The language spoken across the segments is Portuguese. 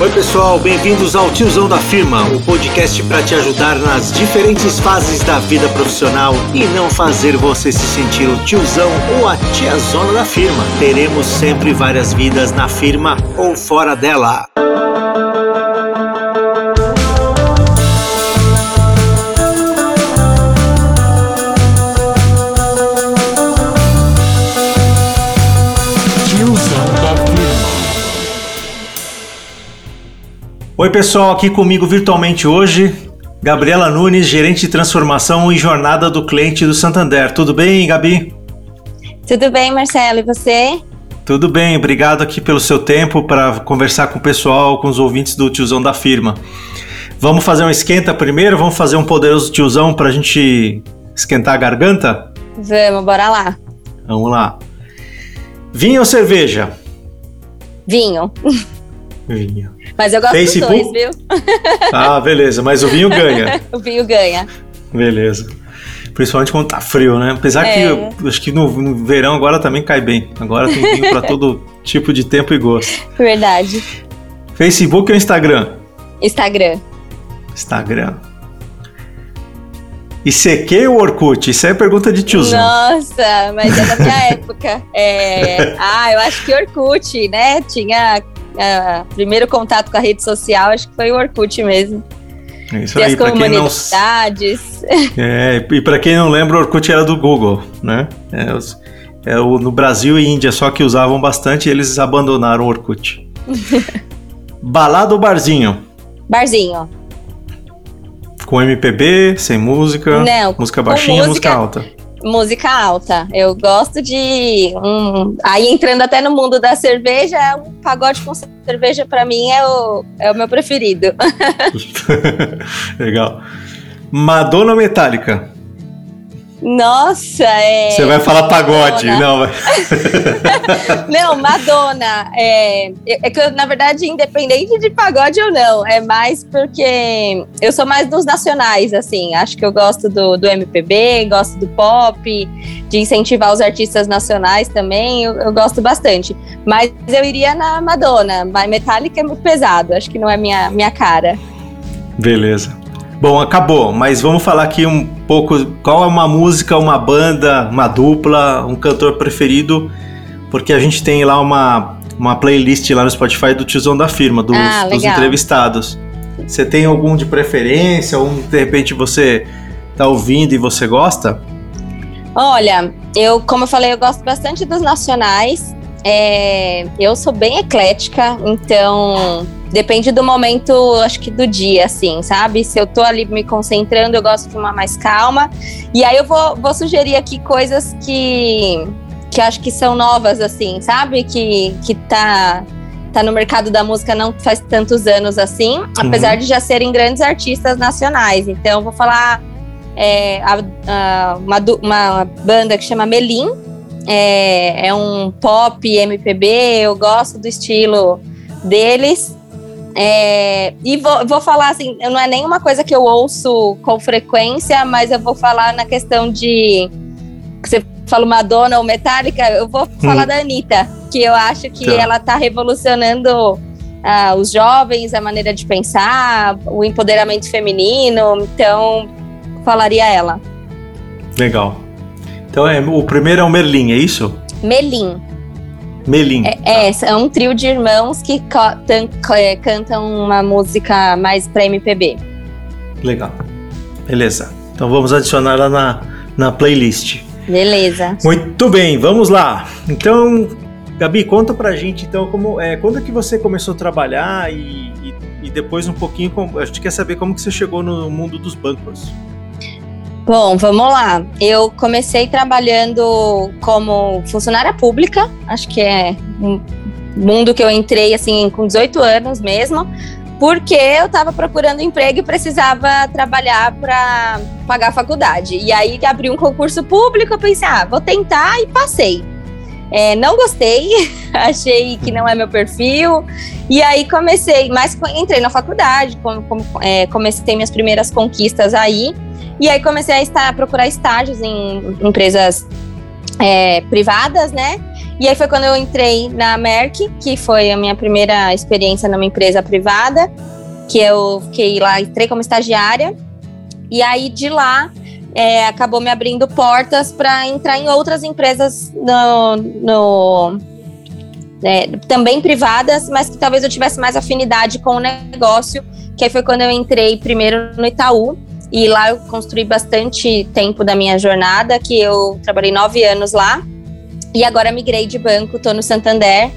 Oi, pessoal, bem-vindos ao Tiozão da Firma, o podcast para te ajudar nas diferentes fases da vida profissional e não fazer você se sentir o tiozão ou a tiazona da firma. Teremos sempre várias vidas na firma ou fora dela. Oi, pessoal, aqui comigo virtualmente hoje, Gabriela Nunes, gerente de transformação e jornada do cliente do Santander. Tudo bem, Gabi? Tudo bem, Marcelo, e você? Tudo bem, obrigado aqui pelo seu tempo para conversar com o pessoal, com os ouvintes do tiozão da firma. Vamos fazer um esquenta primeiro? Vamos fazer um poderoso tiozão para a gente esquentar a garganta? Vamos, bora lá. Vamos lá. Vinho ou cerveja? Vinho. Vinho. Mas eu gosto Facebook? dos dois, viu? Ah, beleza. Mas o vinho ganha. o vinho ganha. Beleza. Principalmente quando tá frio, né? Apesar é. que eu, acho que no, no, verão agora também cai bem. Agora tem vinho para todo tipo de tempo e gosto. Verdade. Facebook ou Instagram? Instagram. Instagram. ICQ ou Orkut? Isso é pergunta de tiozão. Nossa, mas é da minha época. É... Ah, eu acho que Orkut, né? Tinha uh, primeiro contato com a rede social, acho que foi o Orkut mesmo. É isso e aí, as comunidades. Não... É, e para quem não lembra, o Orkut era do Google, né? É, os, é, o, no Brasil e Índia só que usavam bastante e eles abandonaram o Orkut. Balada ou barzinho? Barzinho. Com MPB, sem música? Não. Música baixinha, música, música alta? Música alta. Eu gosto de. Um, aí entrando até no mundo da cerveja, um pagode com cerveja para mim é o, é o meu preferido. Legal. Madonna Metallica? Nossa, é. Você vai falar pagode, Madonna. não. não, Madonna. É, é que eu, na verdade, independente de pagode ou não, é mais porque eu sou mais dos nacionais, assim. Acho que eu gosto do, do MPB, gosto do pop, de incentivar os artistas nacionais também. Eu, eu gosto bastante. Mas eu iria na Madonna. Mas Metallica é muito pesado, acho que não é minha, minha cara. Beleza. Bom, acabou, mas vamos falar aqui um pouco qual é uma música, uma banda, uma dupla, um cantor preferido, porque a gente tem lá uma, uma playlist lá no Spotify do tiozão da firma, dos, ah, dos entrevistados. Você tem algum de preferência, ou de repente você tá ouvindo e você gosta? Olha, eu, como eu falei, eu gosto bastante dos nacionais. É, eu sou bem eclética, então depende do momento, acho que do dia, assim, sabe? Se eu tô ali me concentrando, eu gosto de uma mais calma. E aí eu vou, vou sugerir aqui coisas que, que acho que são novas, assim, sabe? Que, que tá, tá no mercado da música não faz tantos anos assim, uhum. apesar de já serem grandes artistas nacionais. Então eu vou falar é, a, a, uma, uma banda que chama Melim. É, é um pop MPB, eu gosto do estilo deles. É, e vou, vou falar assim, não é nenhuma coisa que eu ouço com frequência, mas eu vou falar na questão de. Você falou Madonna ou Metallica, eu vou falar hum. da Anitta, que eu acho que tá. ela está revolucionando uh, os jovens, a maneira de pensar, o empoderamento feminino, então falaria ela. Legal. Então é, o primeiro é o Merlin, é isso? Melim. Melim. É, é, é um trio de irmãos que é, cantam uma música mais pra MPB. Legal. Beleza. Então vamos adicionar lá na, na playlist. Beleza. Muito bem, vamos lá. Então, Gabi, conta pra gente então como é, quando é que você começou a trabalhar e, e, e depois um pouquinho, a gente quer saber como que você chegou no mundo dos bancos. Bom, vamos lá. Eu comecei trabalhando como funcionária pública, acho que é um mundo que eu entrei assim com 18 anos mesmo, porque eu estava procurando emprego e precisava trabalhar para pagar a faculdade. E aí abri um concurso público, eu pensei, ah, vou tentar e passei. É, não gostei, achei que não é meu perfil. E aí comecei, mas entrei na faculdade, com, com, é, comecei minhas primeiras conquistas aí. E aí comecei a, estar, procurar estágios em empresas é, privadas, né? E aí foi quando eu entrei na Merck, que foi a minha primeira experiência numa empresa privada, que eu fiquei lá, entrei como estagiária. E aí de lá é, acabou me abrindo portas para entrar em outras empresas no, no é, também privadas, mas que talvez eu tivesse mais afinidade com o negócio, que aí foi quando eu entrei primeiro no Itaú, e lá eu construí bastante tempo da minha jornada, que eu trabalhei nove anos lá, e agora migrei de banco, estou no Santander,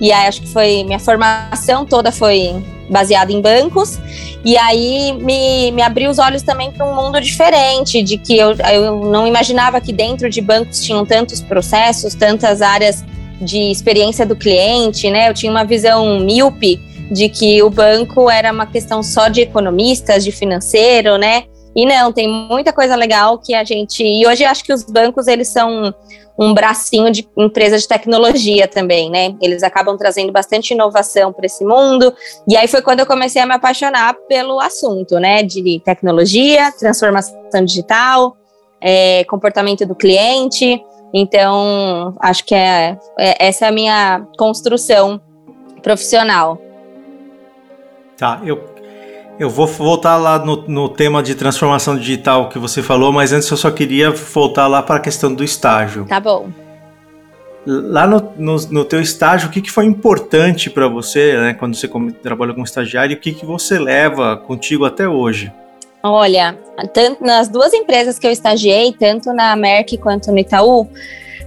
e aí acho que foi, minha formação toda foi baseada em bancos, e aí me, me abriu os olhos também para um mundo diferente, de que eu, eu não imaginava que dentro de bancos tinham tantos processos, tantas áreas de experiência do cliente, né? Eu tinha uma visão míope de que o banco era uma questão só de economistas, de financeiro, né? E não, tem muita coisa legal que a gente. E hoje acho que os bancos eles são um bracinho de empresa de tecnologia também, né? Eles acabam trazendo bastante inovação para esse mundo. E aí foi quando eu comecei a me apaixonar pelo assunto, né? De tecnologia, transformação digital, é, comportamento do cliente. Então, acho que é, é, essa é a minha construção profissional. Tá, eu, eu vou voltar lá no, no tema de transformação digital que você falou, mas antes eu só queria voltar lá para a questão do estágio. Tá bom. Lá no, no, no teu estágio, o que, que foi importante para você, né, quando você trabalhou como estagiário, e o que, que você leva contigo até hoje? Olha, tanto nas duas empresas que eu estagiei, tanto na Merck quanto no Itaú,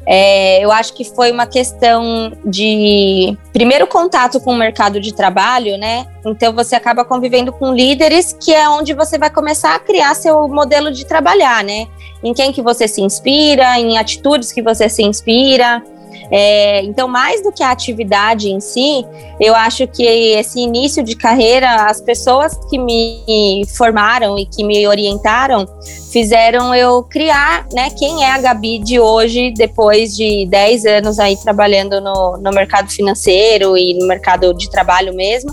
é, eu acho que foi uma questão de primeiro contato com o mercado de trabalho, né? Então você acaba convivendo com líderes, que é onde você vai começar a criar seu modelo de trabalhar, né? Em quem que você se inspira, em atitudes que você se inspira. É, então, mais do que a atividade em si, eu acho que esse início de carreira, as pessoas que me formaram e que me orientaram, fizeram eu criar, né, quem é a Gabi de hoje, depois de 10 anos aí trabalhando no, no mercado financeiro e no mercado de trabalho mesmo.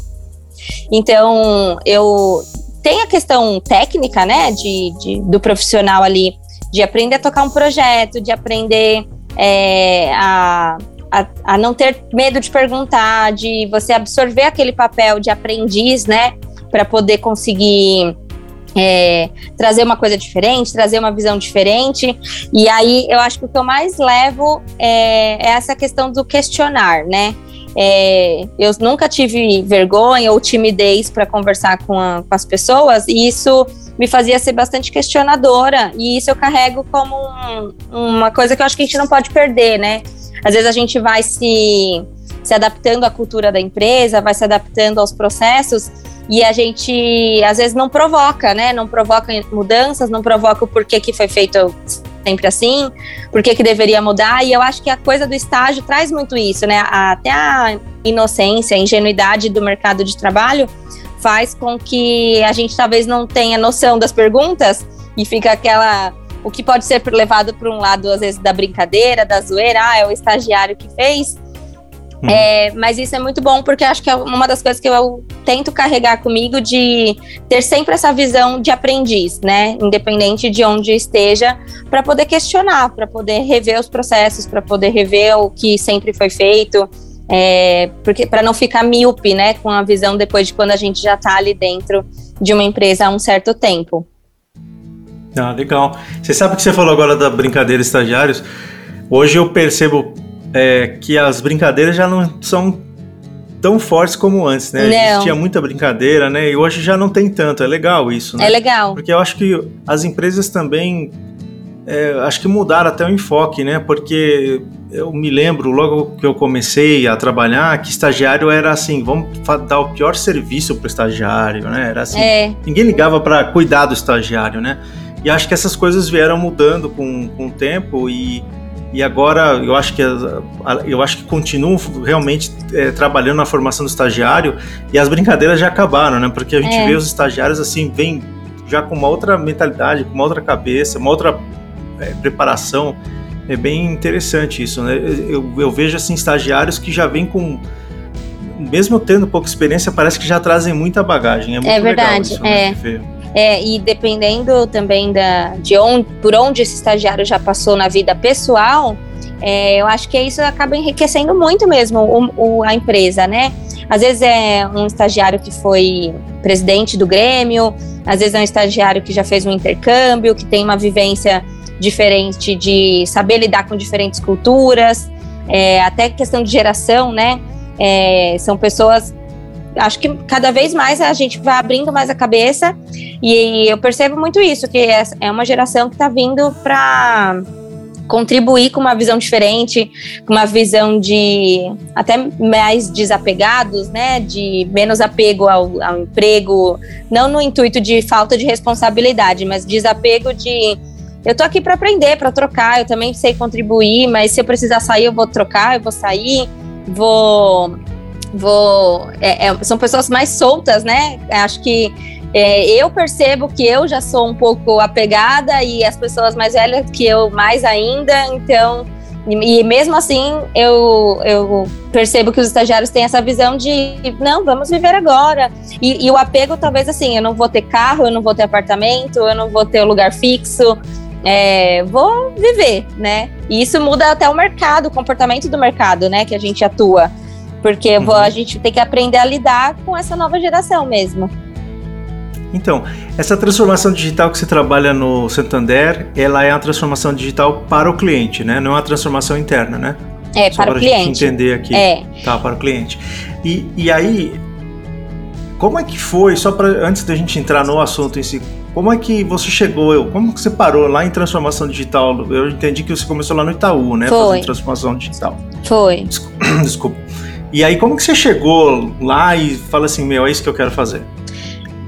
Então, eu tem a questão técnica, né, de, de, do profissional ali, de aprender a tocar um projeto, de aprender é, a, a, a, não ter medo de perguntar, de você absorver aquele papel de aprendiz, né, para poder conseguir é, trazer uma coisa diferente, trazer uma visão diferente. E aí eu acho que o que eu mais levo é, é essa questão do questionar, né? É, eu nunca tive vergonha ou timidez para conversar com, a, com, as pessoas, e isso me fazia ser bastante questionadora, e isso eu carrego como um, uma coisa que eu acho que a gente não pode perder, né? Às vezes a gente vai se, se adaptando à cultura da empresa, vai se adaptando aos processos, e a gente às vezes não provoca, né? Não provoca mudanças, não provoca o porquê que foi feito sempre assim, porquê que deveria mudar. E eu acho que a coisa do estágio traz muito isso, né? Até a inocência, a ingenuidade do mercado de trabalho faz com que a gente talvez não tenha noção das perguntas e fica aquela o que pode ser levado para um lado às vezes da brincadeira, da zoeira, ah, é o estagiário que fez. Uhum. É, mas isso é muito bom porque acho que é uma das coisas que eu tento carregar comigo de ter sempre essa visão de aprendiz, né? Independente de onde esteja, para poder questionar, para poder rever os processos, para poder rever o que sempre foi feito. É, porque para não ficar míope, né, com a visão depois de quando a gente já está ali dentro de uma empresa há um certo tempo. Ah, legal. Você sabe que você falou agora da brincadeira estagiários. Hoje eu percebo é, que as brincadeiras já não são tão fortes como antes, né? Não. Existia muita brincadeira, né? E hoje já não tem tanto. É legal isso, né? É legal. Porque eu acho que as empresas também é, acho que mudaram até o enfoque, né? Porque eu me lembro logo que eu comecei a trabalhar que estagiário era assim, vamos dar o pior serviço para o estagiário, né? Era assim, é. ninguém ligava para cuidar do estagiário, né? E acho que essas coisas vieram mudando com, com o tempo e e agora eu acho que eu acho que continuam realmente é, trabalhando na formação do estagiário e as brincadeiras já acabaram, né? Porque a gente é. vê os estagiários assim, vem já com uma outra mentalidade, com uma outra cabeça, uma outra preparação. É bem interessante isso, né? Eu, eu vejo assim estagiários que já vêm com mesmo tendo pouca experiência, parece que já trazem muita bagagem. É, muito é verdade, isso, né, é. É, e dependendo também da, de onde, por onde esse estagiário já passou na vida pessoal, É, eu acho que isso acaba enriquecendo muito mesmo o, o, a empresa, né? Às vezes é um estagiário que foi presidente do Grêmio, às vezes é um estagiário que já fez um intercâmbio, que tem uma vivência diferente de saber lidar com diferentes culturas, é, até questão de geração, né? É, são pessoas. Acho que cada vez mais a gente vai abrindo mais a cabeça e eu percebo muito isso, que é uma geração que está vindo para contribuir com uma visão diferente, com uma visão de até mais desapegados, né, de menos apego ao, ao emprego, não no intuito de falta de responsabilidade, mas desapego de eu tô aqui para aprender, para trocar, eu também sei contribuir, mas se eu precisar sair, eu vou trocar, eu vou sair, vou vou é, é, são pessoas mais soltas, né? Acho que é, eu percebo que eu já sou um pouco apegada e as pessoas mais velhas que eu mais ainda, então. E, e mesmo assim, eu, eu percebo que os estagiários têm essa visão de não, vamos viver agora. E, e o apego, talvez assim, eu não vou ter carro, eu não vou ter apartamento, eu não vou ter lugar fixo, é, vou viver, né? E isso muda até o mercado, o comportamento do mercado, né? Que a gente atua. Porque uhum. a gente tem que aprender a lidar com essa nova geração mesmo. Então, essa transformação digital que você trabalha no Santander, ela é uma transformação digital para o cliente, né? Não é uma transformação interna, né? É, Só para, para o cliente. Gente entender aqui. É. Tá, para o cliente. E, e aí, como é que foi, só para antes da gente entrar no assunto em si, como é que você chegou, como que você parou lá em transformação digital? Eu entendi que você começou lá no Itaú, né? Foi. Fazendo transformação digital. Foi. Desculpa. E aí, como que você chegou lá e fala assim, meu, é isso que eu quero fazer?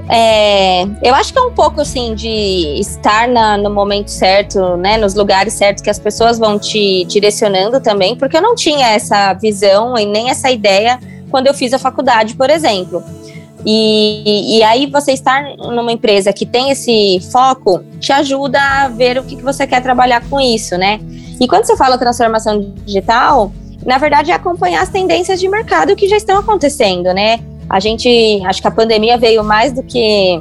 É, eu acho que é um pouco assim de estar na, no momento certo, né, nos lugares certos que as pessoas vão te direcionando também, porque eu não tinha essa visão e nem essa ideia quando eu fiz a faculdade, por exemplo. E, e aí você estar numa empresa que tem esse foco te ajuda a ver o que, que você quer trabalhar com isso, né? E quando você fala transformação digital, na verdade é acompanhar as tendências de mercado que já estão acontecendo, né? A gente, acho que a pandemia veio mais do que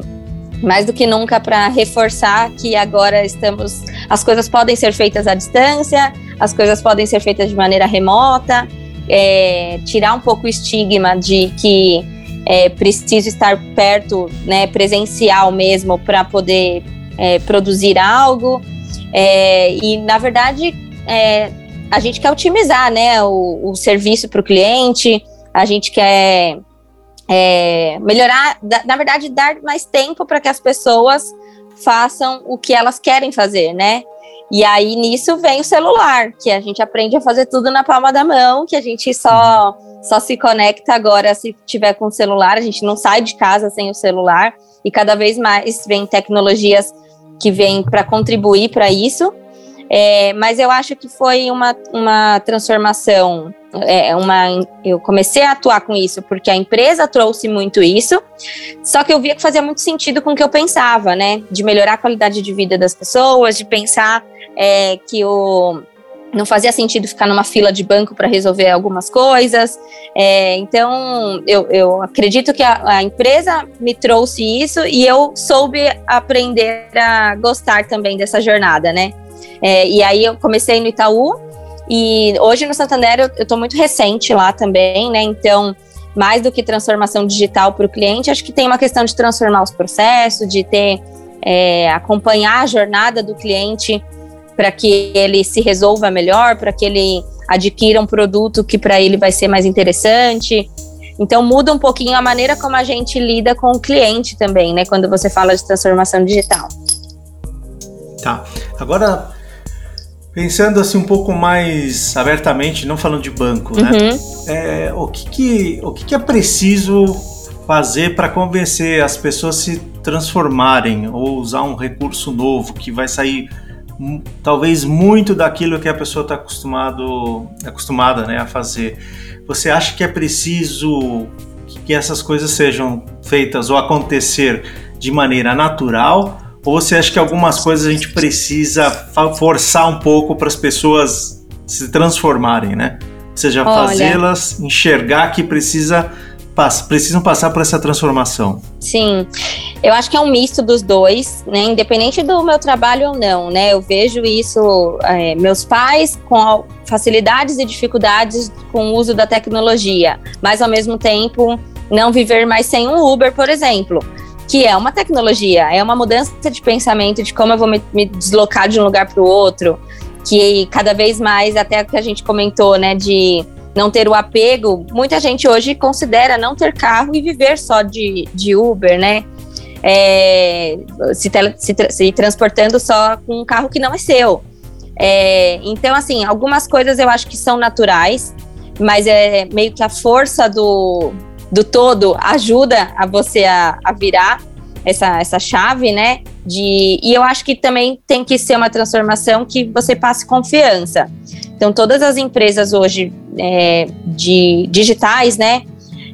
mais do que nunca para reforçar que agora estamos, as coisas podem ser feitas à distância, as coisas podem ser feitas de maneira remota, é, tirar um pouco o estigma de que é preciso estar perto, né, presencial mesmo, para poder é, produzir algo. É, e na verdade, é, a gente quer otimizar, né, o, o serviço para o cliente. A gente quer é, melhorar, na verdade, dar mais tempo para que as pessoas façam o que elas querem fazer, né? E aí nisso vem o celular, que a gente aprende a fazer tudo na palma da mão, que a gente só só se conecta agora se tiver com o celular, a gente não sai de casa sem o celular e cada vez mais vem tecnologias que vêm para contribuir para isso. É, mas eu acho que foi uma, uma transformação. É, uma, eu comecei a atuar com isso porque a empresa trouxe muito isso, só que eu via que fazia muito sentido com o que eu pensava, né? De melhorar a qualidade de vida das pessoas, de pensar é, que o não fazia sentido ficar numa fila de banco para resolver algumas coisas. É, então, eu, eu, acredito que a, a, empresa me trouxe isso e eu soube aprender a gostar também dessa jornada, né? É, e aí eu comecei no Itaú e hoje no Santander eu estou muito recente lá também, né? Então, mais do que transformação digital para o cliente, acho que tem uma questão de transformar os processos, de ter é, acompanhar a jornada do cliente para que ele se resolva melhor, para que ele adquira um produto que para ele vai ser mais interessante. Então muda um pouquinho a maneira como a gente lida com o cliente também, né? Quando você fala de transformação digital. Tá. Agora Pensando assim um pouco mais abertamente, não falando de banco, né? Uhum. É, o que, que, o que, que é preciso fazer para convencer as pessoas a se transformarem ou usar um recurso novo que vai sair talvez muito daquilo que a pessoa está acostumado acostumada né, a fazer. Você acha que é preciso que essas coisas sejam feitas ou acontecer de maneira natural ou você acha que algumas coisas a gente precisa forçar um pouco para as pessoas se transformarem, né? Ou seja, fazê-las enxergar que precisa precisam passar por essa transformação. Sim, Eu acho que é um misto dos dois, né? Independente do meu trabalho ou não, né? Eu vejo isso, é, meus pais com facilidades e dificuldades com o uso da tecnologia, mas ao mesmo tempo não viver mais sem um Uber, por exemplo que é uma tecnologia, é uma mudança de pensamento de como eu vou me, me deslocar de um lugar para o outro, que cada vez mais, até que a gente comentou, né, de não ter o apego, muita gente hoje considera não ter carro e viver só de, de Uber, né? É, se, tele, se, se, transportando só com um carro que não é seu. É, então, assim, algumas coisas eu acho que são naturais, mas é meio que a força do, do todo ajuda a você a, a virar essa, essa chave, né? De, e eu acho que também tem que ser uma transformação que você passe confiança. Então, todas as empresas hoje é, de digitais, né?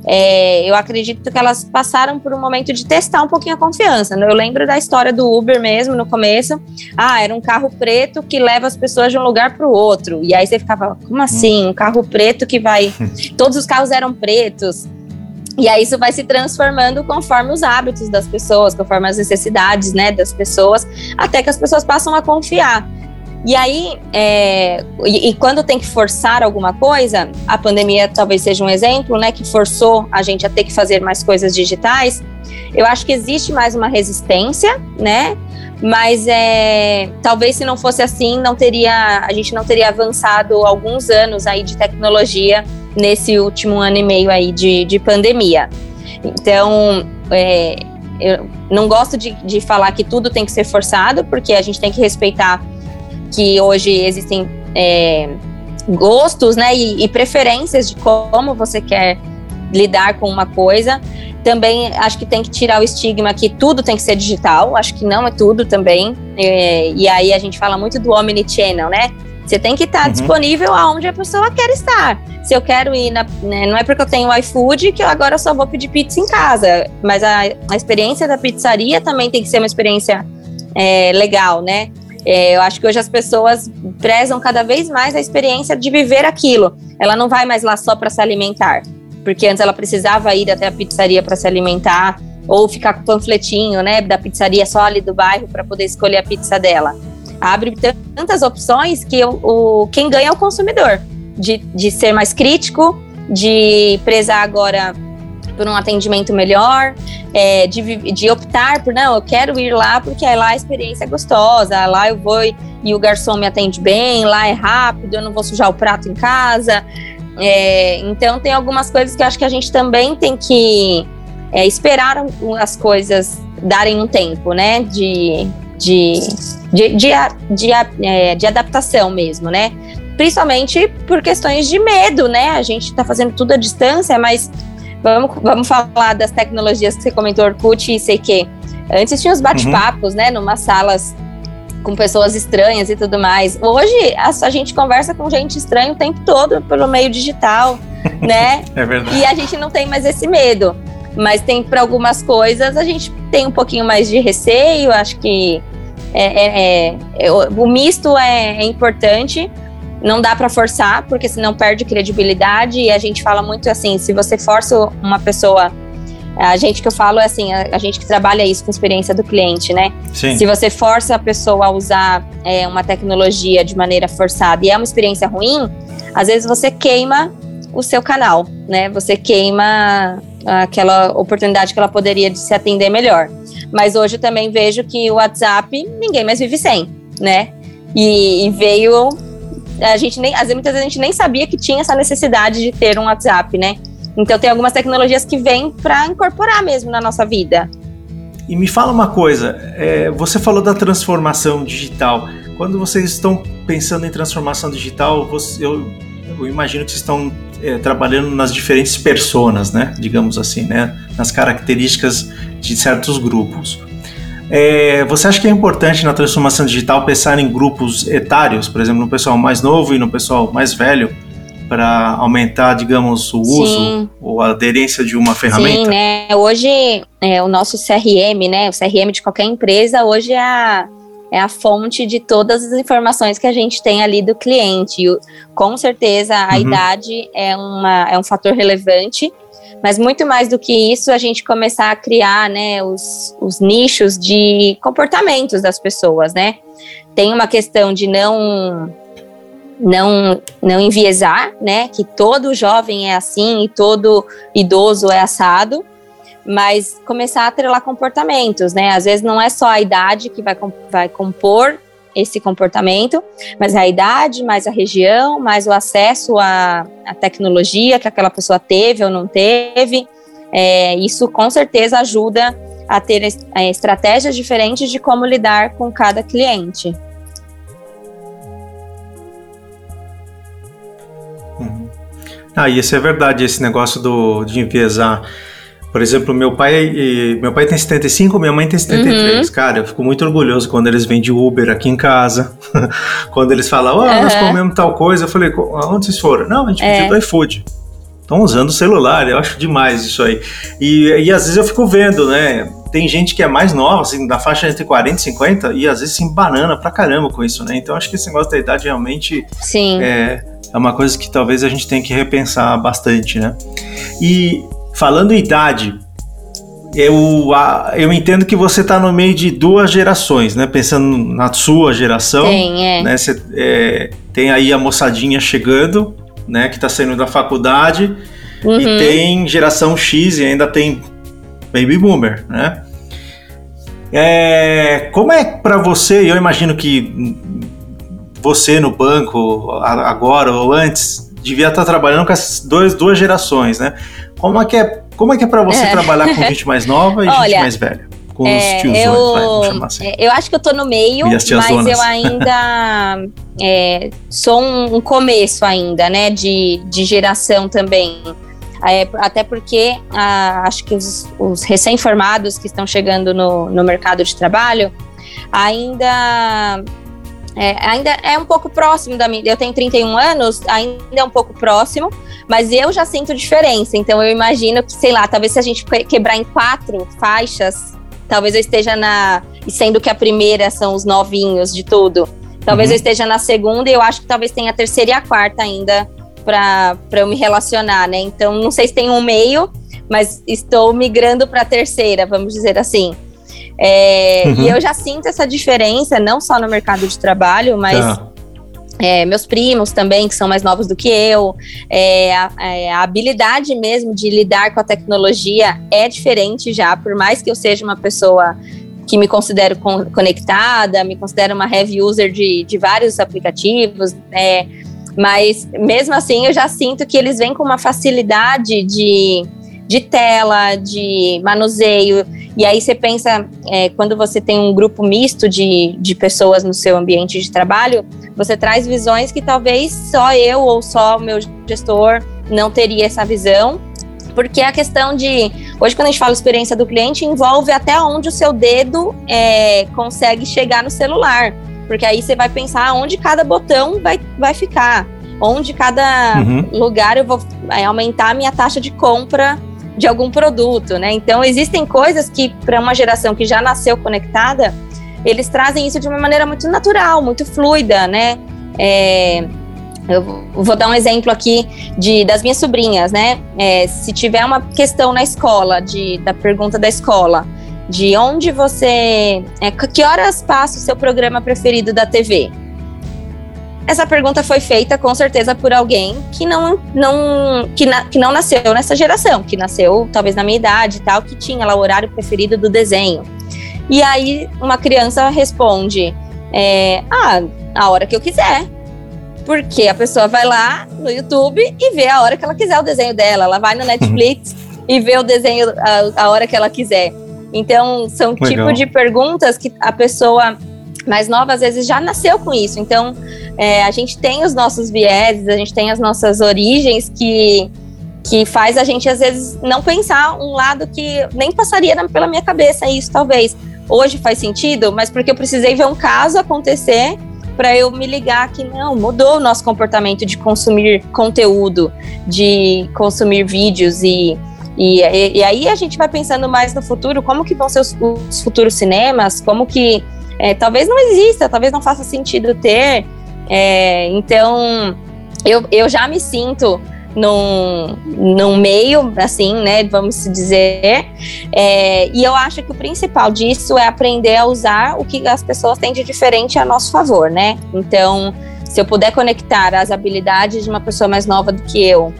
É, eu acredito que elas passaram por um momento de testar um pouquinho a confiança. Eu lembro da história do Uber mesmo no começo. Ah, era um carro preto que leva as pessoas de um lugar para o outro. E aí você ficava, como assim? Um carro preto que vai. Todos os carros eram pretos. E aí isso vai se transformando conforme os hábitos das pessoas, conforme as necessidades né, das pessoas, até que as pessoas passam a confiar. E aí, é, e, e, quando tem que forçar alguma coisa, a pandemia talvez seja um exemplo, né, que forçou a gente a ter que fazer mais coisas digitais. Eu acho que existe mais uma resistência, né? Mas é, talvez se não fosse assim, não teria, a gente não teria avançado alguns anos aí de tecnologia nesse último ano e meio aí de, de pandemia. Então, é, eu não gosto de, de falar que tudo tem que ser forçado, porque a gente tem que respeitar que hoje existem é, gostos né, e, e, preferências de como você quer lidar com uma coisa. Também acho que tem que tirar o estigma que tudo tem que ser digital, acho que não é tudo também. É, e aí a gente fala muito do omnichannel, né? Você tem que estar uhum. disponível aonde a pessoa quer estar. Se eu quero ir na. Né, não é porque eu tenho iFood que eu agora só vou pedir pizza em casa. Mas a, a experiência da pizzaria também tem que ser uma experiência é, legal, né? É, eu acho que hoje as pessoas prezam cada vez mais a experiência de viver aquilo. Ela não vai mais lá só para se alimentar, porque antes ela precisava ir até a pizzaria para se alimentar ou ficar com o panfletinho, né, da pizzaria só ali do bairro para poder escolher a pizza dela abre tantas opções que o, quem ganha é o consumidor, de, de ser mais crítico, de prezar agora por um atendimento melhor, é, de, de optar por, não, eu quero ir lá porque lá a experiência é gostosa, lá eu vou e, e o garçom me atende bem, lá é rápido, eu não vou sujar o prato em casa. É, então tem algumas coisas que eu acho que a gente também tem que é, esperar as coisas darem um tempo, né? De, de, de, de, de, é, de adaptação mesmo, né? Principalmente por questões de medo, né? A gente está fazendo tudo à distância, mas vamos, vamos falar das tecnologias que você comentou, Orkut e sei que. Antes tinha os bate-papos, uhum. né? Numas salas com pessoas estranhas e tudo mais. Hoje a, a, gente conversa com gente estranha o tempo todo pelo meio digital, né? é verdade. E a gente não tem mais esse medo. Mas tem para algumas coisas a gente tem um pouquinho mais de receio. Acho que é, é, é, é o misto é, é, importante, não dá para forçar, porque senão perde credibilidade. E a gente fala muito assim: se você força uma pessoa. A gente que eu falo é assim, a, a gente que trabalha isso com experiência do cliente, né? Sim. Se você força a pessoa a usar é, uma tecnologia de maneira forçada e é uma experiência ruim, às vezes você queima o seu canal, né? Você queima aquela oportunidade que ela poderia de se atender melhor. Mas hoje também vejo que o WhatsApp ninguém mais vive sem, né? E, e veio. A gente nem, às vezes, muitas vezes a gente nem sabia que tinha essa necessidade de ter um WhatsApp, né? Então tem algumas tecnologias que vêm para incorporar mesmo na nossa vida. E me fala uma coisa, é, você falou da transformação digital. Quando vocês estão pensando em transformação digital, você, eu, eu imagino que vocês estão é, trabalhando nas diferentes personas, né? Digamos assim, né? Nas características de certos grupos. É, você acha que é importante na transformação digital pensar em grupos etários, por exemplo, no pessoal mais novo e no pessoal mais velho, para aumentar, digamos, o Sim. uso ou a aderência de uma ferramenta? Sim, né? Hoje, é, o nosso CRM, né? O CRM de qualquer empresa, hoje é a é a fonte de todas as informações que a gente tem ali do cliente. com certeza, a uhum. idade é, uma, é um fator relevante, Mas muito mais do que isso, a gente começar a criar, né, os, os nichos de comportamentos das pessoas, né? Tem uma questão de não não não enviesar, né, que todo jovem é assim e todo idoso é assado, mas começar a atrelar comportamentos, né? Às vezes não é só a idade que vai, vai compor esse comportamento, mas a idade, mais a região, mais o acesso à, à tecnologia que aquela pessoa teve ou não teve. É, isso com certeza ajuda a ter é, estratégias diferentes de como lidar com cada cliente. Uhum. Ah, isso é verdade, esse negócio do, de enviesar por exemplo, meu pai, meu pai tem 75, minha mãe tem 73. Uhum. Cara, eu fico muito orgulhoso quando eles vêm de Uber aqui em casa. quando eles falam, oh, uhum. nós comemos tal coisa. Eu falei, aonde vocês foram? Não, a gente pediu é. do iFood. Estão usando o celular, eu acho demais isso aí. E, e às vezes eu fico vendo, né? Tem gente que é mais nova, assim, da faixa entre 40 e 50, e às vezes se banana pra caramba com isso, né? Então acho que esse negócio da idade realmente Sim. É, é uma coisa que talvez a gente tenha que repensar bastante, né? E Falando em idade, eu, eu entendo que você está no meio de duas gerações, né? Pensando na sua geração, tem, é. né? Você é, tem aí a moçadinha chegando, né? Que está saindo da faculdade uhum. e tem geração X e ainda tem baby boomer, né? É, como é para você? Eu imagino que você no banco agora ou antes devia estar tá trabalhando com essas duas, duas gerações, né? Como é que é, como é, que é para você é. trabalhar com gente mais nova e Olha, gente mais velha? Com é, os tios, eu, vai, vamos chamar assim. É, eu acho que eu tô no meio, mas eu ainda é, sou um, um, começo ainda, né, de, de geração também. É, até porque ah, acho que os, os recém-formados que estão chegando no, no mercado de trabalho ainda é, ainda é um pouco próximo da minha. Eu tenho 31 anos, ainda é um pouco próximo, mas eu já sinto diferença. Então eu imagino que, sei lá, talvez se a gente quebrar em quatro faixas, talvez eu esteja na. E sendo que a primeira são os novinhos de tudo, talvez uhum. eu esteja na segunda e eu acho que talvez tenha a terceira e a quarta ainda para eu me relacionar, né? Então não sei se tem um meio, mas estou migrando para a terceira, vamos dizer assim. É, uhum. E eu já sinto essa diferença, não só no mercado de trabalho, mas. Tá. É, meus primos também, que são mais novos do que eu, é, a, é, a, habilidade mesmo de lidar com a tecnologia é diferente já, por mais que eu seja uma pessoa que me considero con conectada, me considero uma heavy user de, de vários aplicativos, é, mas mesmo assim eu já sinto que eles vêm com uma facilidade de, de tela, de manuseio, e aí você pensa, é, quando você tem um grupo misto de, de pessoas no seu ambiente de trabalho, você traz visões que talvez só eu ou só o meu gestor não teria essa visão. Porque a questão de. Hoje, quando a gente fala experiência do cliente, envolve até onde o seu dedo é, consegue chegar no celular. Porque aí você vai pensar onde cada botão vai, vai ficar. Onde cada uhum. lugar eu vou aumentar a minha taxa de compra de algum produto, né? Então existem coisas que para uma geração que já nasceu conectada, eles trazem isso de uma maneira muito natural, muito fluida, né? É, eu vou dar um exemplo aqui de, das minhas sobrinhas, né? É, se tiver uma questão na escola, de, da pergunta da escola, de onde você. É, que horas passa o seu programa preferido da TV? Essa pergunta foi feita com certeza por alguém que não, não, que, na, que não nasceu nessa geração, que nasceu talvez na minha idade e tal, que tinha lá o horário preferido do desenho. E aí uma criança responde: é, Ah, a hora que eu quiser. Porque a pessoa vai lá no YouTube e vê a hora que ela quiser o desenho dela. Ela vai no Netflix e vê o desenho a, a hora que ela quiser. Então, são Legal. tipo de perguntas que a pessoa mais nova, às vezes, já nasceu com isso. Então, é, a gente tem os nossos vieses, a gente tem as nossas origens que, que faz a gente, às vezes, não pensar um lado que nem passaria pela minha cabeça isso, talvez. Hoje faz sentido, mas porque eu precisei ver um caso acontecer para eu me ligar que não, mudou o nosso comportamento de consumir conteúdo, de consumir vídeos e e, e, e, aí a gente vai pensando mais no futuro, como que vão ser os, os futuros cinemas, como que é, talvez não exista, talvez não faça sentido ter. É, então, eu, eu já me sinto num, num meio, assim, né, vamos dizer. É, e eu acho que o principal disso é aprender a usar o que as pessoas têm de diferente a nosso favor, né? Então, se eu puder conectar as habilidades de uma pessoa mais nova do que eu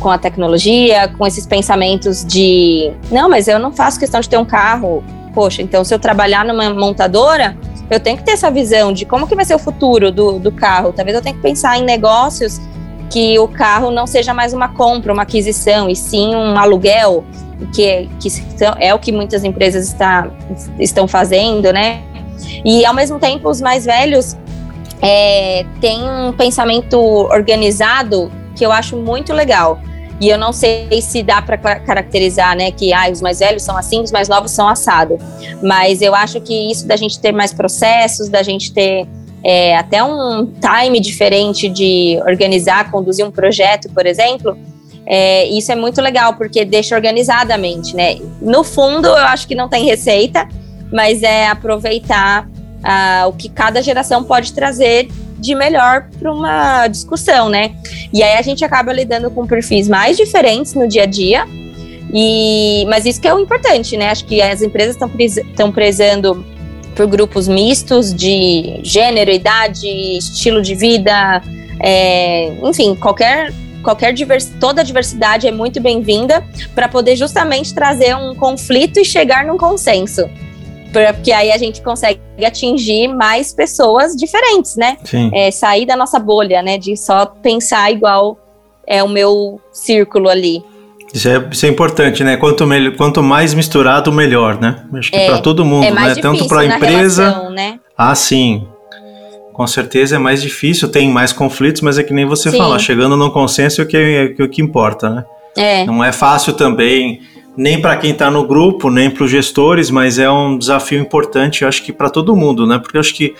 com a tecnologia, com esses pensamentos de não, mas eu não faço questão de ter um carro. Poxa, então se eu trabalhar numa montadora, eu tenho que ter essa visão de como que vai ser o futuro do, do carro. Talvez eu tenha que pensar em negócios que o carro não seja mais uma compra, uma aquisição, e sim um aluguel, que, que é o que muitas empresas está, estão fazendo, né? E ao mesmo tempo, os mais velhos é, têm um pensamento organizado que eu acho muito legal. E eu não sei se dá para caracterizar, né, que ah, os mais velhos são assim, os mais novos são assado. Mas eu acho que isso da gente ter mais processos, da gente ter é, até um time diferente de organizar, conduzir um projeto, por exemplo, é, isso é muito legal, porque deixa organizadamente, né? No fundo, eu acho que não tem receita, mas é aproveitar ah, o que cada geração pode trazer de melhor para uma discussão, né? E aí a gente acaba lidando com perfis mais diferentes no dia a dia, e, mas isso que é o importante, né? Acho que as empresas estão prezando por grupos mistos de gênero, idade, estilo de vida, é, enfim, qualquer qualquer divers, toda a diversidade é muito bem-vinda para poder justamente trazer um conflito e chegar num consenso. Porque aí a gente consegue atingir mais pessoas diferentes, né? É, sair da nossa bolha, né? De só pensar igual é o meu círculo ali. Isso é, isso é importante, né? Quanto, melhor, quanto mais misturado, melhor, né? Acho que é, para todo mundo, é né? Tanto para a empresa. Relação, né? Ah, sim. Com certeza é mais difícil, tem mais conflitos, mas é que nem você sim. fala, chegando num consenso é o que, é o que importa, né? É. Não é fácil também, nem para quem está no grupo, nem para os gestores, mas é um desafio importante, eu acho que para todo mundo, né? Porque acho que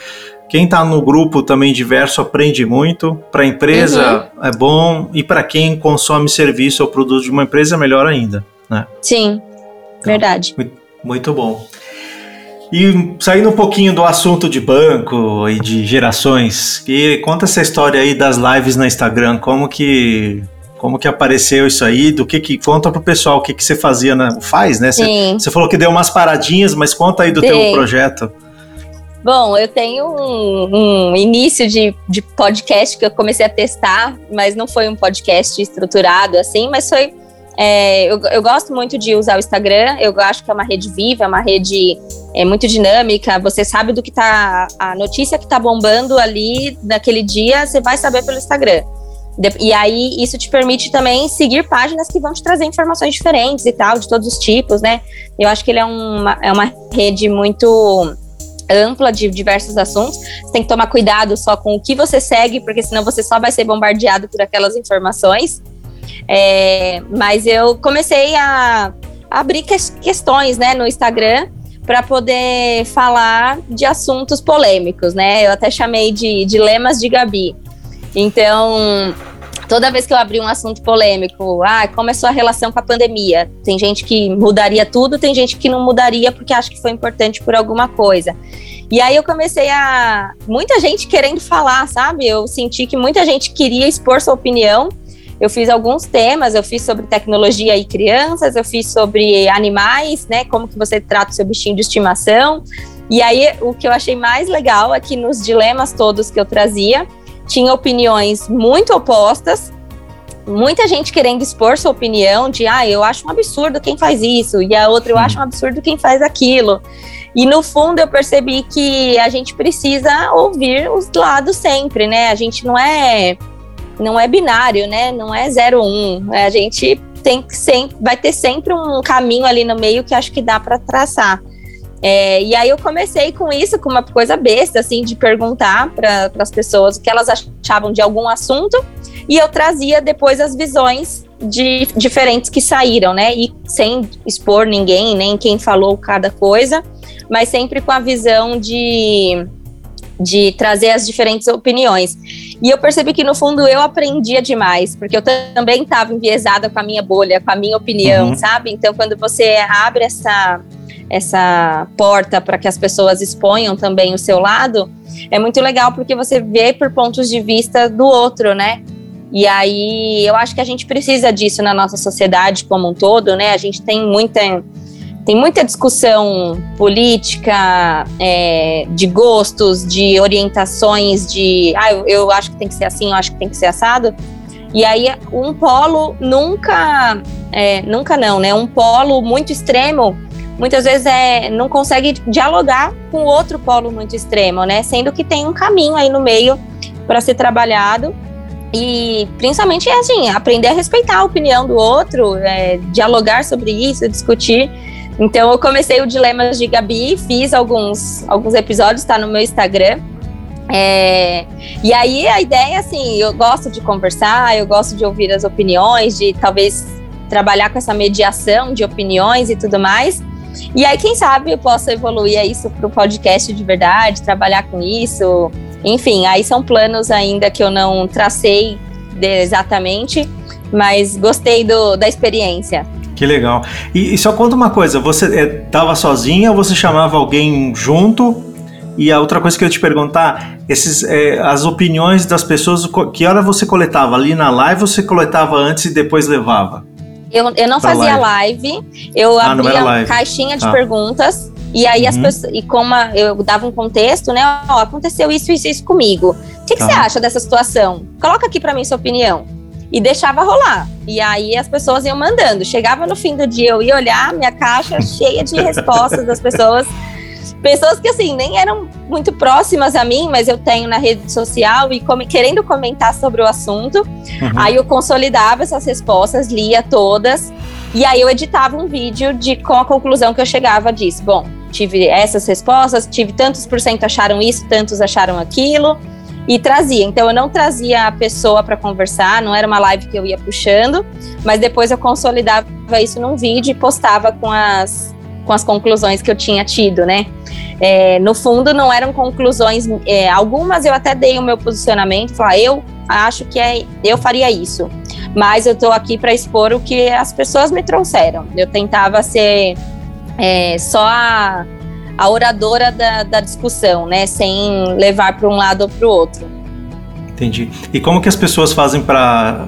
quem está no grupo também diverso aprende muito. Para a empresa uhum. é bom e para quem consome serviço ou produto de uma empresa, melhor ainda. Né? Sim, então, verdade. Muito, muito bom. E saindo um pouquinho do assunto de banco e de gerações, e conta essa história aí das lives no Instagram, como que como que apareceu isso aí, do que que conta pro pessoal o que que você fazia, na, faz, né? Você, você falou que deu umas paradinhas, mas conta aí do Sim. teu projeto. Bom, eu tenho um, um, início de, de podcast que eu comecei a testar, mas não foi um podcast estruturado assim, mas foi. É, eu, eu, gosto muito de usar o Instagram, eu acho que é uma rede viva, é uma rede é, muito dinâmica. Você sabe do que tá. A notícia que tá bombando ali naquele dia, você vai saber pelo Instagram. E aí, isso te permite também seguir páginas que vão te trazer informações diferentes e tal, de todos os tipos, né? Eu acho que ele é uma, é uma rede muito ampla de diversos assuntos. Você tem que tomar cuidado só com o que você segue, porque senão você só vai ser bombardeado por aquelas informações. É, mas eu comecei a abrir que questões né, no Instagram para poder falar de assuntos polêmicos, né? Eu até chamei de dilemas de Gabi. Então, toda vez que eu abri um assunto polêmico, ah, como é sua relação com a pandemia? Tem gente que mudaria tudo, tem gente que não mudaria porque acha que foi importante por alguma coisa. E aí eu comecei a. Muita gente querendo falar, sabe? Eu senti que muita gente queria expor sua opinião. Eu fiz alguns temas, eu fiz sobre tecnologia e crianças, eu fiz sobre animais, né? Como que você trata o seu bichinho de estimação. E aí o que eu achei mais legal é que nos dilemas todos que eu trazia, tinha opiniões muito opostas, muita gente querendo expor sua opinião de, ah, eu acho um absurdo quem faz isso, e a outra, eu acho um absurdo quem faz aquilo. E no fundo eu percebi que a gente precisa ouvir os lados sempre, né? A gente não é não é binário, né? Não é 0 um. A gente tem que sempre vai ter sempre um caminho ali no meio que acho que dá para traçar. É, e aí eu comecei com isso, com uma coisa besta, assim, de perguntar para as pessoas o que elas achavam de algum assunto, e eu trazia depois as visões de diferentes que saíram, né? E sem expor ninguém, nem quem falou cada coisa mas sempre com a visão de, de trazer as diferentes opiniões. E eu percebi que, no fundo, eu aprendia demais, porque eu também estava enviesada com a minha bolha, com a minha opinião, uhum. sabe? Então, quando você abre essa, essa porta para que as pessoas exponham também o seu lado, é muito legal porque você vê por pontos de vista do outro, né? E aí eu acho que a gente precisa disso na nossa sociedade como um todo, né? A gente tem muita tem muita discussão política, é, de gostos, de orientações, de ah, eu, eu, acho que tem que ser assim, eu acho que tem que ser assado. E aí um polo nunca, é, nunca não, né? Um polo muito extremo, muitas vezes é, não consegue dialogar com outro polo muito extremo, né? Sendo que tem um caminho aí no meio para ser trabalhado. E principalmente é assim, aprender a respeitar a opinião do outro, é, dialogar sobre isso, discutir. Então eu comecei o Dilemas de Gabi, fiz alguns, alguns episódios, está no meu Instagram. É, e aí a ideia, assim, eu gosto de conversar, eu gosto de ouvir as opiniões, de talvez trabalhar com essa mediação de opiniões e tudo mais. E aí, quem sabe eu posso evoluir isso para o podcast de verdade, trabalhar com isso. Enfim, aí são planos ainda que eu não tracei exatamente, mas gostei do, da experiência. Que legal. E, e só conta uma coisa, você estava é, sozinha ou você chamava alguém junto? E a outra coisa que eu ia te perguntar, esses, é, as opiniões das pessoas, que hora você coletava? Ali na live você coletava antes e depois levava? Eu, eu não fazia live, live eu ah, abria live. caixinha de ah. perguntas e aí uhum. as pessoas, e como eu dava um contexto, né? Ó, aconteceu isso, isso, isso comigo. O que, que tá. você acha dessa situação? Coloca aqui para mim sua opinião e deixava rolar. E aí as pessoas iam mandando. Chegava no fim do dia, eu ia olhar minha caixa cheia de respostas das pessoas. Pessoas que, assim, nem eram muito próximas a mim, mas eu tenho na rede social e come, querendo comentar sobre o assunto. Uhum. Aí eu consolidava essas respostas, lia todas. E aí eu editava um vídeo de com a conclusão que eu chegava disso. Bom, tive essas respostas, tive tantos por cento acharam isso, tantos acharam aquilo e trazia. Então eu não trazia a pessoa para conversar, não era uma live que eu ia puxando, mas depois eu consolidava isso num vídeo e postava com as, com as conclusões que eu tinha tido, né? É, no fundo não eram conclusões, é, algumas eu até dei o meu posicionamento, falar eu acho que é, eu faria isso, mas eu estou aqui para expor o que as pessoas me trouxeram. Eu tentava ser é, só a a oradora da, da discussão, né? Sem levar para um lado ou para o outro. Entendi. E como que as pessoas fazem para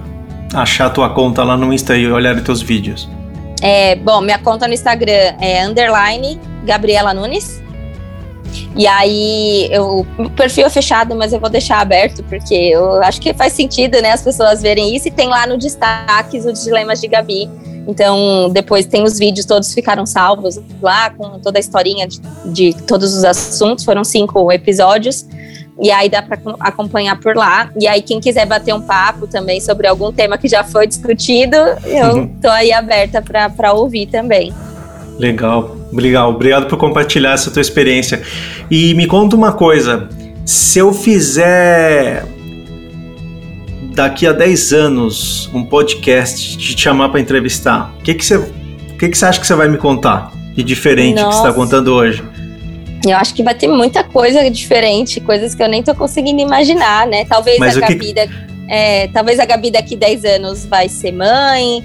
achar tua conta lá no Insta e olhar os teus vídeos? É, bom, minha conta no Instagram é underline Gabriela Nunes. E aí, eu, o perfil é fechado, mas eu vou deixar aberto, porque eu acho que faz sentido, né, as pessoas verem isso. E tem lá no destaques os dilemas de Gabi, então, depois tem os vídeos, todos ficaram salvos lá, com toda a historinha de, de todos os assuntos. Foram cinco episódios. E aí dá para acompanhar por lá. E aí, quem quiser bater um papo também sobre algum tema que já foi discutido, eu uhum. tô aí aberta para ouvir também. Legal, legal. Obrigado por compartilhar essa tua experiência. E me conta uma coisa: se eu fizer daqui a 10 anos um podcast te chamar para entrevistar, o que que você o que que você acha que você vai me contar de diferente Nossa. que você está contando hoje? Eu acho que vai ter muita coisa diferente, coisas que eu nem tô conseguindo imaginar, né? Talvez Mas a Gabi, que... é, talvez a Gabi daqui 10 anos vai ser mãe,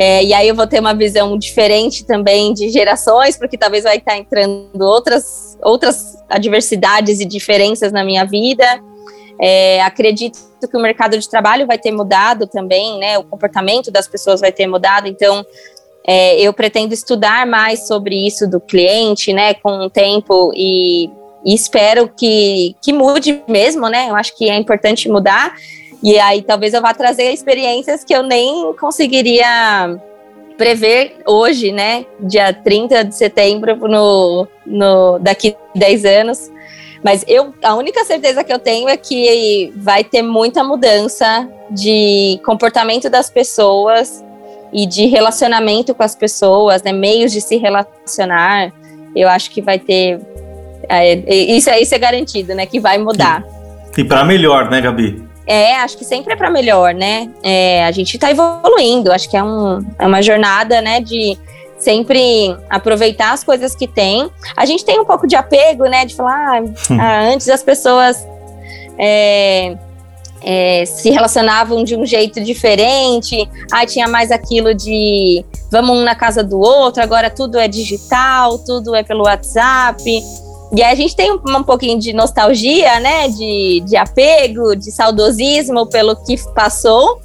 é, e aí eu vou ter uma visão diferente também de gerações, porque talvez vai estar entrando outras, outras adversidades e diferenças na minha vida. É, acredito que o mercado de trabalho vai ter mudado também, né? O comportamento das pessoas vai ter mudado, então é, eu pretendo estudar mais sobre isso do cliente, né? Com o tempo e, e espero que, que mude mesmo, né? Eu acho que é importante mudar. E aí talvez eu vá trazer experiências que eu nem conseguiria prever hoje, né? Dia 30 de setembro, no, no, daqui 10 anos. Mas eu, a única certeza que eu tenho é que vai ter muita mudança de comportamento das pessoas e de relacionamento com as pessoas, né, meios de se relacionar. Eu acho que vai ter é, isso, isso é garantido, né, que vai mudar. E, e para melhor, né, Gabi? É, acho que sempre é para melhor, né? É, a gente está evoluindo, acho que é, um, é uma jornada, né, de sempre aproveitar as coisas que tem. A gente tem um pouco de apego, né? De falar, ah, ah, antes as pessoas é, é, se relacionavam de um jeito diferente, aí tinha mais aquilo de vamos um na casa do outro, agora tudo é digital, tudo é pelo WhatsApp. E aí a gente tem um, um pouquinho de nostalgia, né? De, de apego, de saudosismo pelo que passou.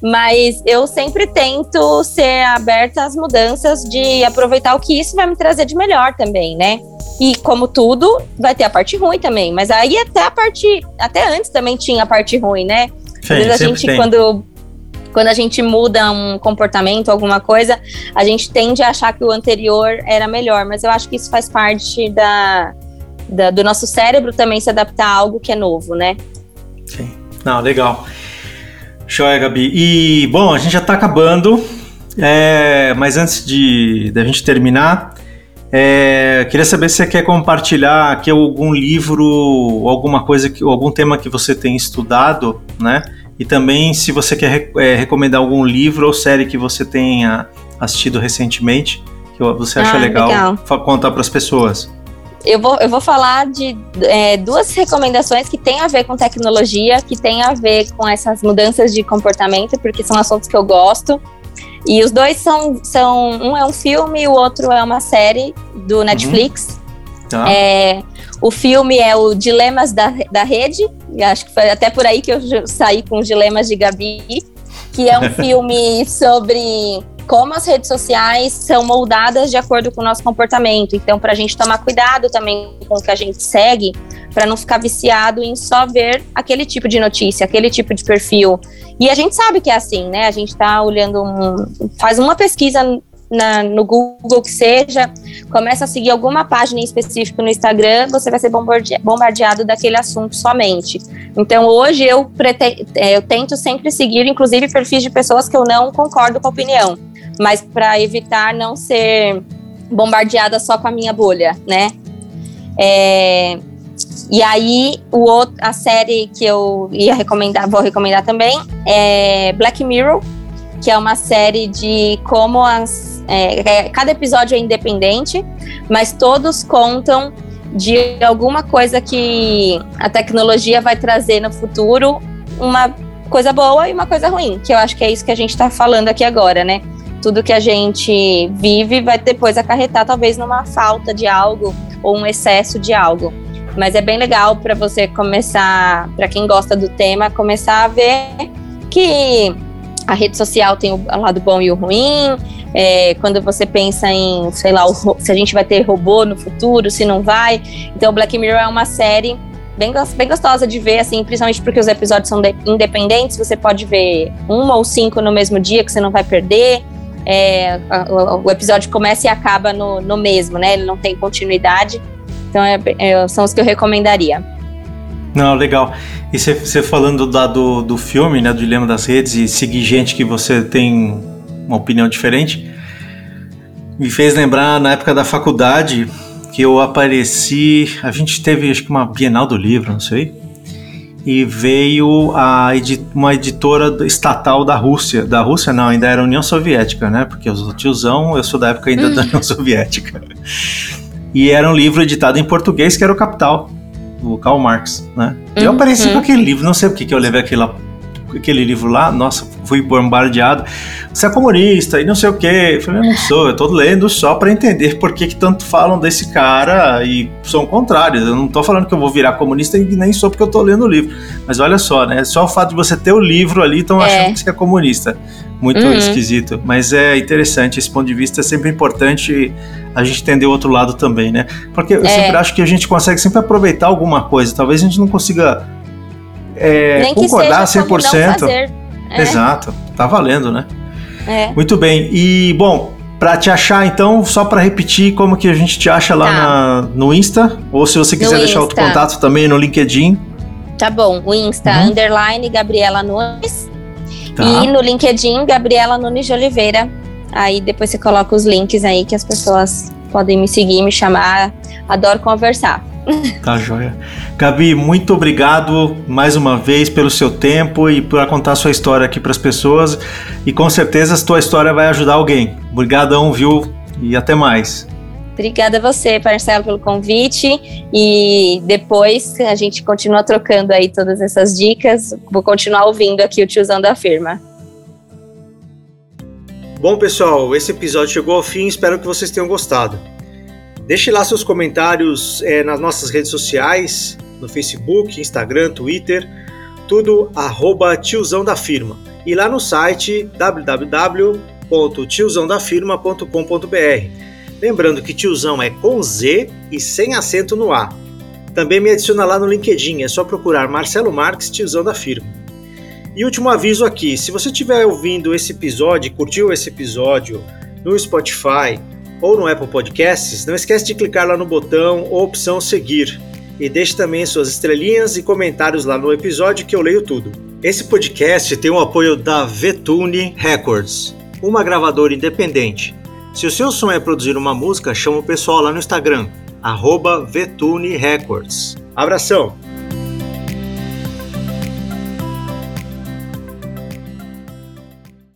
Mas eu sempre tento ser aberta às mudanças, de aproveitar o que isso vai me trazer de melhor também, né? E como tudo, vai ter a parte ruim também. Mas aí até a parte. Até antes também tinha a parte ruim, né? Sim, Às vezes a gente, tem. quando quando a gente muda um comportamento, alguma coisa, a gente tende a achar que o anterior era melhor, mas eu acho que isso faz parte da, da do nosso cérebro também se adaptar a algo que é novo, né? Sim. Não, legal. Joia, Gabi. E, bom, a gente já está acabando, é, mas antes de da gente terminar, é, queria saber se você quer compartilhar aqui algum livro, alguma coisa, algum tema que você tem estudado, né? E também se você quer é, recomendar algum livro ou série que você tenha assistido recentemente, que você acha ah, legal, legal. contar para as pessoas. Eu vou, eu vou falar de é, duas recomendações que têm a ver com tecnologia, que têm a ver com essas mudanças de comportamento, porque são assuntos que eu gosto. E os dois são, são um é um filme e o outro é uma série do Netflix. Uhum. Tá. É, o filme é o Dilemas da, da Rede, e acho que foi até por aí que eu saí com os Dilemas de Gabi, que é um filme sobre como as redes sociais são moldadas de acordo com o nosso comportamento. Então, para a gente tomar cuidado também com o que a gente segue, para não ficar viciado em só ver aquele tipo de notícia, aquele tipo de perfil. E a gente sabe que é assim, né? A gente está olhando, um, faz uma pesquisa na, no Google que seja, começa a seguir alguma página em específico no Instagram, você vai ser bombardeado daquele assunto somente. Então hoje eu, é, eu tento sempre seguir, inclusive, perfis de pessoas que eu não concordo com a opinião, mas para evitar não ser bombardeada só com a minha bolha, né? É, e aí, o outro, a série que eu ia recomendar, vou recomendar também, é Black Mirror, que é uma série de como as é, é, cada episódio é independente, mas todos contam de alguma coisa que a tecnologia vai trazer no futuro, uma coisa boa e uma coisa ruim, que eu acho que é isso que a gente está falando aqui agora, né? Tudo que a gente vive vai depois acarretar talvez numa falta de algo ou um excesso de algo. Mas é bem legal para você começar, para quem gosta do tema, começar a ver que a rede social tem o lado bom e o ruim. É, quando você pensa em, sei lá, o, se a gente vai ter robô no futuro, se não vai. Então, Black Mirror é uma série bem, bem gostosa de ver, assim, principalmente porque os episódios são independentes. Você pode ver uma ou cinco no mesmo dia que você não vai perder. É, o, episódio começa e acaba no, no mesmo, né? Ele não tem continuidade. Então, é, é, são os que eu recomendaria. Não, legal. E você falando da, do, do filme, né, do Dilema das Redes, e seguir gente que você tem uma opinião diferente, me fez lembrar na época da faculdade que eu apareci. A gente teve acho que uma Bienal do Livro, não sei. E veio a edi uma editora estatal da Rússia. Da Rússia, não, ainda era União Soviética, né? Porque eu sou tiozão, eu sou da época ainda da União Soviética. E era um livro editado em português que era o Capital do Karl Marx, né? E eu apareci uhum. com aquele livro, não sei por que eu levei aquele, aquele livro lá, nossa, fui bombardeado. Você é comunista e não sei o quê. Eu falei, eu não sou, eu tô lendo só para entender por que, que tanto falam desse cara e são contrários. Eu não tô falando que eu vou virar comunista e nem sou porque eu tô lendo o livro. Mas olha só, né? Só o fato de você ter o livro ali, estão é. achando que você é comunista. Muito uhum. esquisito. Mas é interessante, esse ponto de vista é sempre importante a gente entender o outro lado também, né? Porque eu é. sempre acho que a gente consegue sempre aproveitar alguma coisa. Talvez a gente não consiga é, concordar 100%. É. Exato, tá valendo, né? É. Muito bem. E, bom, para te achar, então, só para repetir como que a gente te acha lá tá. na, no Insta, ou se você quiser no deixar outro contato também no LinkedIn. Tá bom, o Insta, uhum. underline Gabriela Nunes. Tá. E no LinkedIn, Gabriela Nunes de Oliveira. Aí depois você coloca os links aí que as pessoas podem me seguir, me chamar. Adoro conversar. Tá joia. Gabi, muito obrigado mais uma vez pelo seu tempo e por contar a sua história aqui para as pessoas. E com certeza a tua história vai ajudar alguém. Obrigadão, viu? E até mais. Obrigada a você, Marcelo, pelo convite. E depois a gente continua trocando aí todas essas dicas. Vou continuar ouvindo aqui o tiozão da firma. Bom, pessoal, esse episódio chegou ao fim. Espero que vocês tenham gostado. Deixe lá seus comentários é, nas nossas redes sociais, no Facebook, Instagram, Twitter, tudo arroba tiozão da firma. E lá no site www.tiozãodafirma.com.br. Lembrando que tiozão é com Z e sem acento no A. Também me adiciona lá no LinkedIn, é só procurar Marcelo Marques, tiozão da firma. E último aviso aqui, se você estiver ouvindo esse episódio, curtiu esse episódio no Spotify ou no Apple Podcasts, não esquece de clicar lá no botão ou opção seguir e deixe também suas estrelinhas e comentários lá no episódio que eu leio tudo. Esse podcast tem o apoio da Vetune Records, uma gravadora independente. Se o seu sonho é produzir uma música, chama o pessoal lá no Instagram, arroba Vetune Records. Abração!